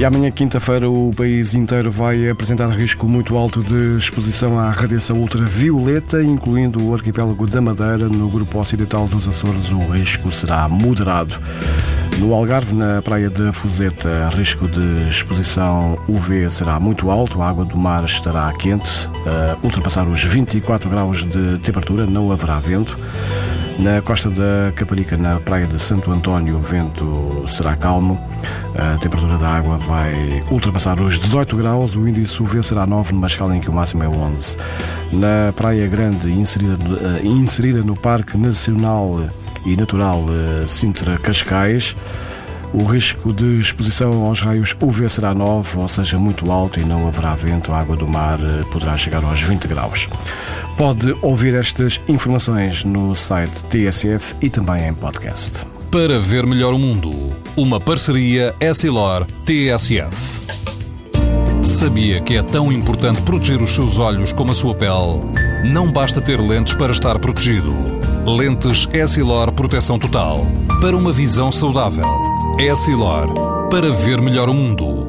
E amanhã, quinta-feira, o país inteiro vai apresentar risco muito alto de exposição à radiação ultravioleta, incluindo o arquipélago da Madeira. No grupo ocidental dos Açores, o risco será moderado. No Algarve, na praia da Fuseta, risco de exposição UV será muito alto, a água do mar estará quente, a ultrapassar os 24 graus de temperatura, não haverá vento. Na costa da Caparica, na praia de Santo António, o vento será calmo. A temperatura da água vai ultrapassar os 18 graus. O índice UV será 9, numa escala em que o máximo é 11. Na Praia Grande, inserida, eh, inserida no Parque Nacional e Natural eh, Sintra Cascais, o risco de exposição aos raios UV será 9, ou seja, muito alto e não haverá vento. A água do mar eh, poderá chegar aos 20 graus. Pode ouvir estas informações no site TSF e também em podcast. Para ver melhor o mundo, uma parceria Essilor-TSF. Sabia que é tão importante proteger os seus olhos como a sua pele? Não basta ter lentes para estar protegido. Lentes Essilor Proteção Total. Para uma visão saudável. Essilor. Para ver melhor o mundo.